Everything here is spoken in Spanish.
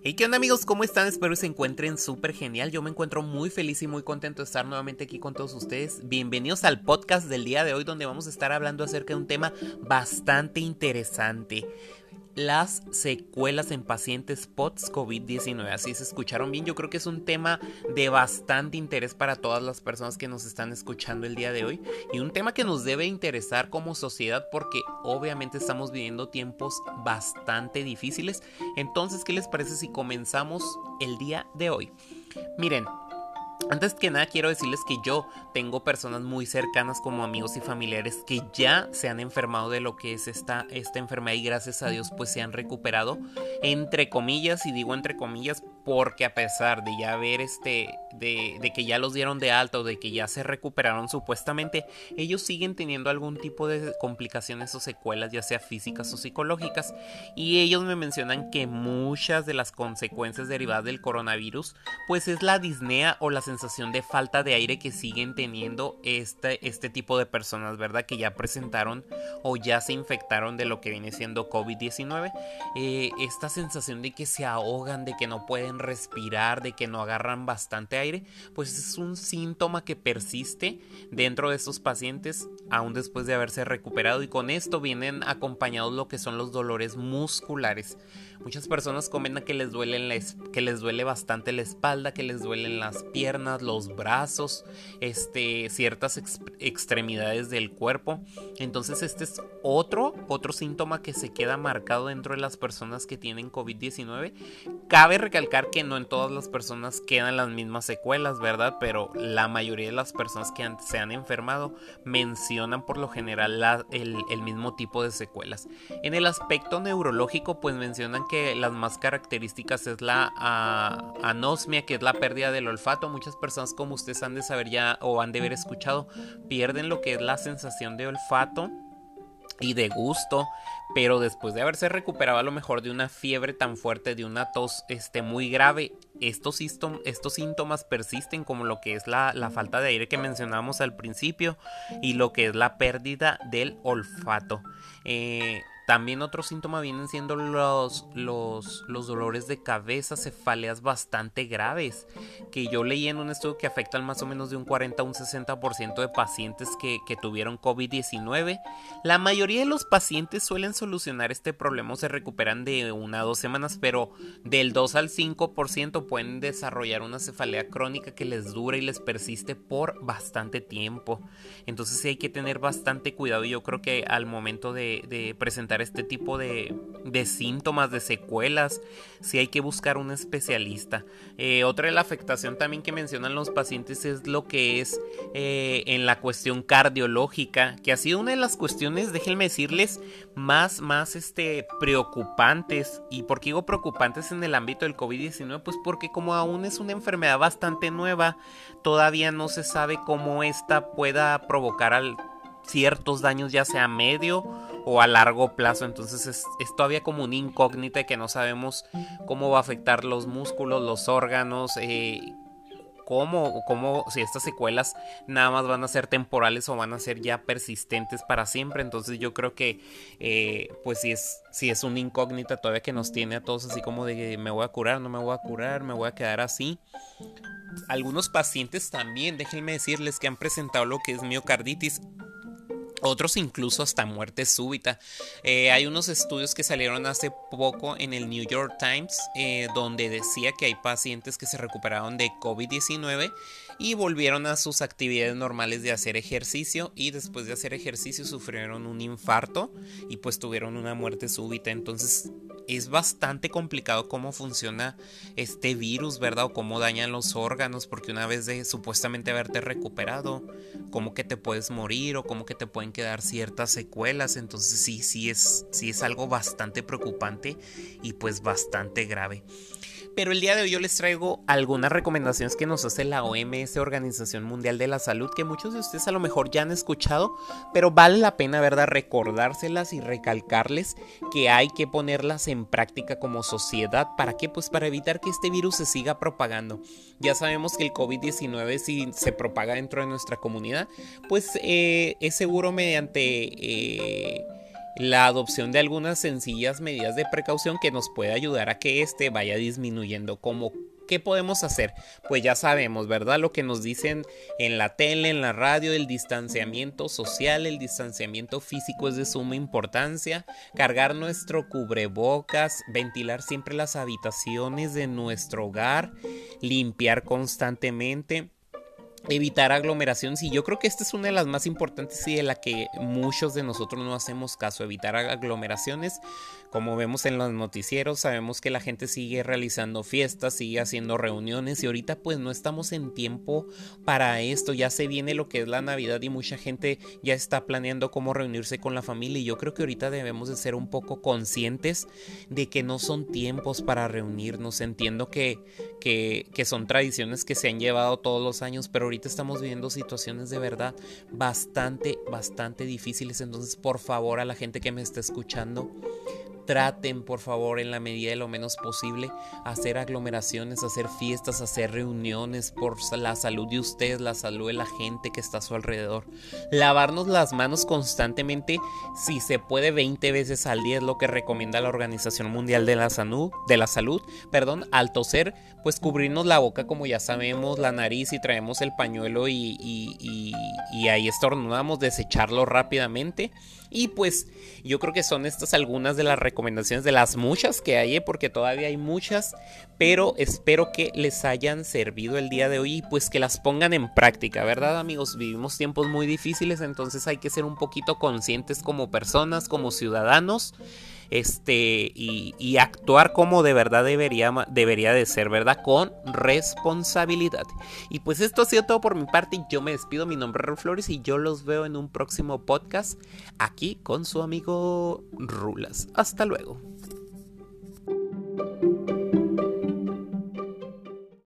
Hey, ¿qué onda amigos? ¿Cómo están? Espero que se encuentren súper genial. Yo me encuentro muy feliz y muy contento de estar nuevamente aquí con todos ustedes. Bienvenidos al podcast del día de hoy donde vamos a estar hablando acerca de un tema bastante interesante las secuelas en pacientes post-COVID-19. Así se escucharon bien. Yo creo que es un tema de bastante interés para todas las personas que nos están escuchando el día de hoy. Y un tema que nos debe interesar como sociedad porque obviamente estamos viviendo tiempos bastante difíciles. Entonces, ¿qué les parece si comenzamos el día de hoy? Miren, antes que nada quiero decirles que yo tengo personas muy cercanas como amigos y familiares que ya se han enfermado de lo que es esta, esta enfermedad y gracias a Dios pues se han recuperado entre comillas y digo entre comillas porque a pesar de ya ver este de, de, que ya los dieron de alta o de que ya se recuperaron supuestamente ellos siguen teniendo algún tipo de complicaciones o secuelas ya sea físicas o psicológicas y ellos me mencionan que muchas de las consecuencias derivadas del coronavirus pues es la disnea o la sensación de falta de aire que siguen teniendo este, este tipo de personas, ¿verdad? Que ya presentaron o ya se infectaron de lo que viene siendo COVID-19. Eh, esta sensación de que se ahogan, de que no pueden respirar, de que no agarran bastante aire, pues es un síntoma que persiste dentro de estos pacientes aún después de haberse recuperado y con esto vienen acompañados lo que son los dolores musculares. Muchas personas comentan que les, duele que les duele bastante la espalda, que les duelen las piernas, los brazos, este, ciertas extremidades del cuerpo. Entonces este es otro, otro síntoma que se queda marcado dentro de las personas que tienen COVID-19. Cabe recalcar que no en todas las personas quedan las mismas secuelas, ¿verdad? Pero la mayoría de las personas que se han enfermado mencionan por lo general el, el mismo tipo de secuelas. En el aspecto neurológico, pues mencionan que las más características es la anosmia, que es la pérdida del olfato. Muchas personas, como ustedes han de saber ya o han de haber escuchado, pierden lo que es la sensación de olfato y de gusto, pero después de haberse recuperado a lo mejor de una fiebre tan fuerte, de una tos este, muy grave, estos, estos síntomas persisten como lo que es la, la, falta de aire que mencionamos al principio y lo que es la pérdida del olfato. Eh, también otro síntoma vienen siendo los, los, los, dolores de cabeza, cefaleas bastante graves, que yo leí en un estudio que afectan más o menos de un 40 a un 60% de pacientes que, que tuvieron COVID-19. La mayoría de los pacientes suelen solucionar este problema o se recuperan de una a dos semanas, pero del 2 al 5% pueden desarrollar una cefalea crónica que les dura y les persiste por bastante tiempo. Entonces sí hay que tener bastante cuidado y yo creo que al momento de, de presentar este tipo de, síntomas, de secuelas, si hay que buscar un especialista. Eh, otra de la afectación también que mencionan los pacientes es lo que es eh, en la cuestión cardiológica, que ha sido una de las cuestiones, déjenme decirles, más, más este, preocupantes. ¿Y por qué digo preocupantes en el ámbito del COVID-19? Pues porque como aún es una enfermedad bastante nueva, todavía no se sabe cómo esta pueda provocar ciertos daños ya sea medio o a largo plazo. Entonces es, todavía como una incógnita que no sabemos cómo va a afectar los músculos, los órganos, eh, cómo, cómo, si estas secuelas nada más van a ser temporales o van a ser ya persistentes para siempre. Entonces yo creo que eh, pues si es, si es una incógnita todavía que nos tiene a todos así como de me voy a curar, no me voy a curar, me voy a quedar así. Algunos pacientes también, déjenme decirles que han presentado lo que es miocarditis otros incluso hasta muerte súbita. Eh, hay unos estudios que salieron hace poco en el New York Times eh, donde decía que hay pacientes que se recuperaron de COVID-19 y volvieron a sus actividades normales de hacer ejercicio y después de hacer ejercicio sufrieron un infarto y pues tuvieron una muerte súbita. Entonces es bastante complicado cómo funciona este virus, ¿verdad? O cómo dañan los órganos, porque una vez de supuestamente haberte recuperado, como que te puedes morir o como que te pueden quedar ciertas secuelas. Entonces sí, sí es, sí es algo bastante preocupante y pues bastante grave. Pero el día de hoy yo les traigo algunas recomendaciones que nos hace la OMS, Organización Mundial de la Salud, que muchos de ustedes a lo mejor ya han escuchado, pero vale la pena, ¿verdad?, recordárselas y recalcarles que hay que ponerlas en práctica como sociedad. ¿Para qué? Pues para evitar que este virus se siga propagando. Ya sabemos que el COVID-19 si se propaga dentro de nuestra comunidad, pues eh, es seguro mediante... Eh, la adopción de algunas sencillas medidas de precaución que nos puede ayudar a que este vaya disminuyendo como ¿Qué podemos hacer? Pues ya sabemos, ¿verdad? Lo que nos dicen en la tele, en la radio, el distanciamiento social, el distanciamiento físico es de suma importancia. Cargar nuestro cubrebocas, ventilar siempre las habitaciones de nuestro hogar, limpiar constantemente evitar aglomeraciones y yo creo que esta es una de las más importantes y de la que muchos de nosotros no hacemos caso, evitar aglomeraciones como vemos en los noticieros, sabemos que la gente sigue realizando fiestas, sigue haciendo reuniones y ahorita pues no estamos en tiempo para esto. Ya se viene lo que es la Navidad y mucha gente ya está planeando cómo reunirse con la familia y yo creo que ahorita debemos de ser un poco conscientes de que no son tiempos para reunirnos. Entiendo que, que, que son tradiciones que se han llevado todos los años, pero ahorita estamos viviendo situaciones de verdad bastante, bastante difíciles. Entonces, por favor, a la gente que me está escuchando, traten por favor en la medida de lo menos posible hacer aglomeraciones, hacer fiestas, hacer reuniones por la salud de ustedes, la salud de la gente que está a su alrededor. Lavarnos las manos constantemente, si se puede 20 veces al día es lo que recomienda la Organización Mundial de la Salud, de la Salud, perdón, al toser, pues cubrirnos la boca como ya sabemos, la nariz y traemos el pañuelo y, y, y ahí estornudamos, desecharlo rápidamente. Y pues yo creo que son estas algunas de las recomendaciones de las muchas que hay, ¿eh? porque todavía hay muchas, pero espero que les hayan servido el día de hoy y pues que las pongan en práctica, ¿verdad amigos? Vivimos tiempos muy difíciles, entonces hay que ser un poquito conscientes como personas, como ciudadanos este, y, actuar como de verdad debería, debería de ser, ¿verdad? Con responsabilidad. Y pues esto ha sido todo por mi parte. Yo me despido. Mi nombre es Raúl Flores y yo los veo en un próximo podcast aquí con su amigo Rulas. Hasta luego.